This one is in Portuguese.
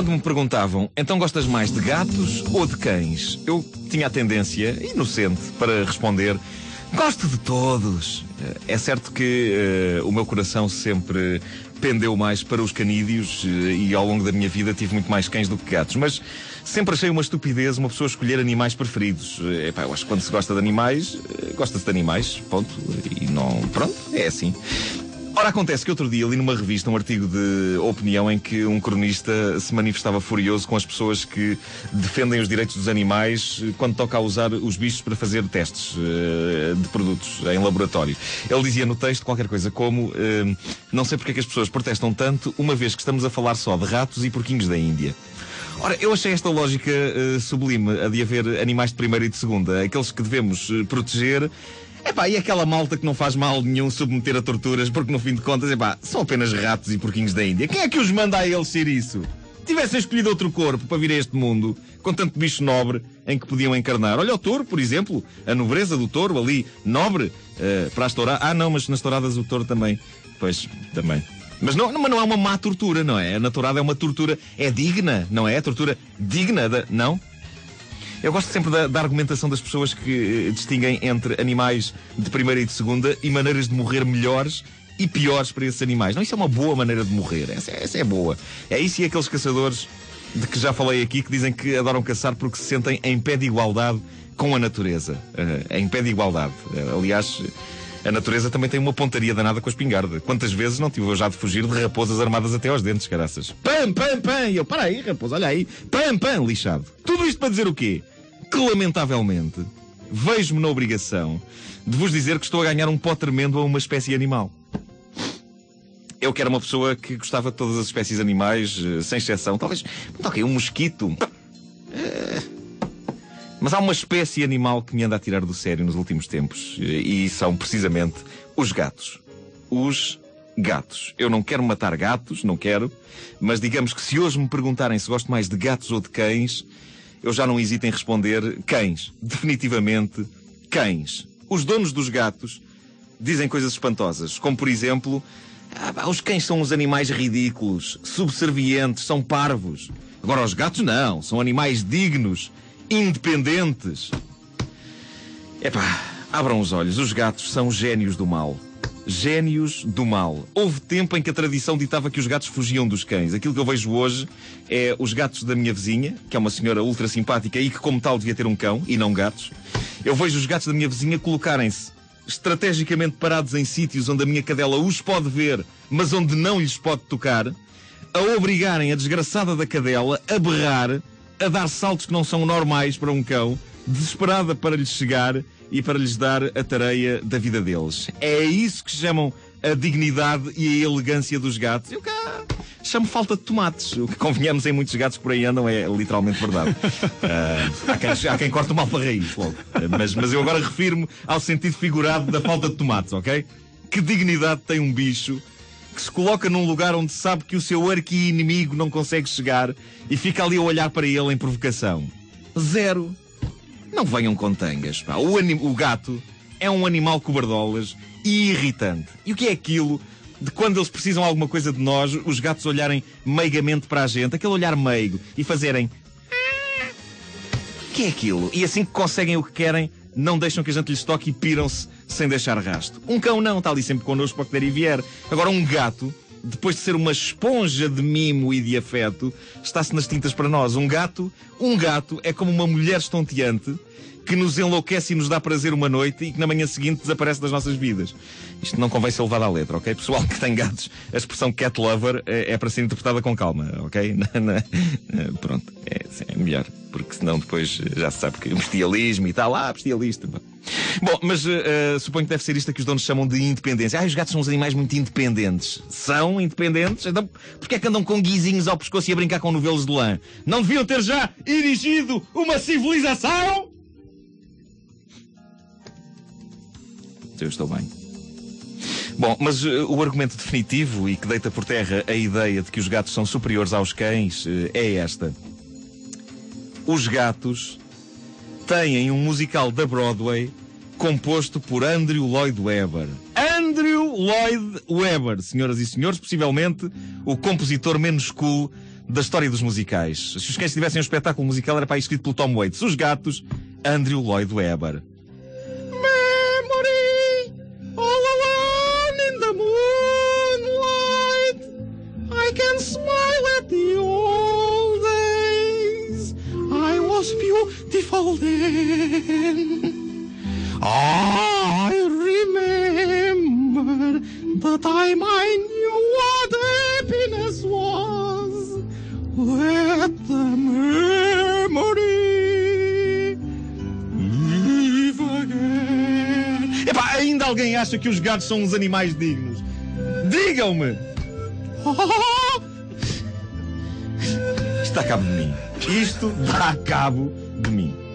quando me perguntavam, então gostas mais de gatos ou de cães? Eu tinha a tendência, inocente, para responder, gosto de todos. É certo que uh, o meu coração sempre pendeu mais para os canídeos uh, e ao longo da minha vida tive muito mais cães do que gatos, mas sempre achei uma estupidez uma pessoa escolher animais preferidos. Uh, epá, eu acho que quando se gosta de animais, gosta-se de animais, ponto. E não. Pronto, é assim. Ora, acontece que outro dia li numa revista um artigo de opinião em que um cronista se manifestava furioso com as pessoas que defendem os direitos dos animais quando toca a usar os bichos para fazer testes uh, de produtos em laboratório. Ele dizia no texto qualquer coisa como: uh, Não sei porque é que as pessoas protestam tanto, uma vez que estamos a falar só de ratos e porquinhos da Índia. Ora, eu achei esta lógica uh, sublime, a de haver animais de primeira e de segunda, aqueles que devemos proteger Epá, e aquela malta que não faz mal nenhum submeter a torturas, porque no fim de contas, epá, são apenas ratos e porquinhos da Índia. Quem é que os manda a eles ser isso? Tivessem escolhido outro corpo para vir a este mundo, com tanto bicho nobre em que podiam encarnar. Olha o touro, por exemplo, a nobreza do touro ali, nobre, uh, para as touradas. Ah, não, mas nas touradas o touro também. Pois, também. Mas não, mas não é uma má tortura, não é? A naturada é uma tortura, é digna, não é? A tortura digna da. Não? Eu gosto sempre da, da argumentação das pessoas que eh, distinguem entre animais de primeira e de segunda e maneiras de morrer melhores e piores para esses animais. Não, isso é uma boa maneira de morrer. Essa, essa é boa. É isso e aqueles caçadores de que já falei aqui que dizem que adoram caçar porque se sentem em pé de igualdade com a natureza. Uh, em pé de igualdade. Uh, aliás. A natureza também tem uma pontaria danada com a espingarda. Quantas vezes não tive eu já de fugir de raposas armadas até aos dentes, caraças? Pam, pam, pam! E eu, para aí, raposa, olha aí. Pam, pam, lixado. Isto para dizer o quê? que, lamentavelmente, vejo-me na obrigação de vos dizer que estou a ganhar um pó tremendo a uma espécie animal. Eu que era uma pessoa que gostava de todas as espécies animais, eh, sem exceção. Talvez, ok, um mosquito. Eh, mas há uma espécie animal que me anda a tirar do sério nos últimos tempos. Eh, e são precisamente os gatos. Os gatos. Eu não quero matar gatos, não quero. Mas digamos que se hoje me perguntarem se gosto mais de gatos ou de cães, eu já não hesito em responder cães. Definitivamente cães. Os donos dos gatos dizem coisas espantosas, como por exemplo, ah, os cães são uns animais ridículos, subservientes, são parvos. Agora os gatos não, são animais dignos, independentes. Epá, abram os olhos, os gatos são gênios do mal. Gênios do mal. Houve tempo em que a tradição ditava que os gatos fugiam dos cães. Aquilo que eu vejo hoje é os gatos da minha vizinha, que é uma senhora ultra simpática e que, como tal, devia ter um cão e não gatos. Eu vejo os gatos da minha vizinha colocarem-se estrategicamente parados em sítios onde a minha cadela os pode ver, mas onde não lhes pode tocar, a obrigarem a desgraçada da cadela a berrar, a dar saltos que não são normais para um cão, desesperada para lhes chegar e para lhes dar a tareia da vida deles. É isso que chamam a dignidade e a elegância dos gatos. Eu cá chamo falta de tomates. O que convenhamos em muitos gatos que por aí andam é literalmente verdade. Uh, há, quem, há quem corte mal para raiz logo. Uh, mas, mas eu agora refiro-me ao sentido figurado da falta de tomates, ok? Que dignidade tem um bicho que se coloca num lugar onde sabe que o seu arqui-inimigo não consegue chegar e fica ali a olhar para ele em provocação? Zero. Não venham com tangas, pá. O, o gato é um animal cobardolas e irritante. E o que é aquilo de quando eles precisam alguma coisa de nós, os gatos olharem meigamente para a gente, aquele olhar meigo, e fazerem. O que é aquilo? E assim que conseguem o que querem, não deixam que a gente lhes toque e piram-se sem deixar rasto. Um cão não, está ali sempre connosco para que der e vier. Agora, um gato, depois de ser uma esponja de mimo e de afeto, está-se nas tintas para nós. Um gato, um gato é como uma mulher estonteante que nos enlouquece e nos dá prazer uma noite e que na manhã seguinte desaparece das nossas vidas. Isto não convém ser levado à letra, ok? Pessoal que tem gatos, a expressão cat lover é, é para ser interpretada com calma, ok? pronto, é, é, melhor, porque senão depois já se sabe que bestialismo e tal, ah, bestialista. Bom, mas uh, suponho que deve ser isto que os donos chamam de independência. Ah, os gatos são uns animais muito independentes. São independentes? Então, porquê é que andam com guizinhos ao pescoço e a brincar com novelos de lã? Não deviam ter já erigido uma civilização? Eu estou bem. Bom, mas uh, o argumento definitivo e que deita por terra a ideia de que os gatos são superiores aos cães uh, é esta. Os gatos têm um musical da Broadway composto por Andrew Lloyd Webber. Andrew Lloyd Webber, senhoras e senhores, possivelmente o compositor menos cool da história dos musicais. Se os cães tivessem um espetáculo musical era para escrito pelo Tom Waits. Os gatos, Andrew Lloyd Webber. I can smile at the old days. I was beautiful then. I remember the time I knew what happiness was. Let the memory live again. Epá, ainda alguém acha que os gatos são uns animais dignos? Digam-me! Isto dá cabo de mim. Isto dá cabo de mim.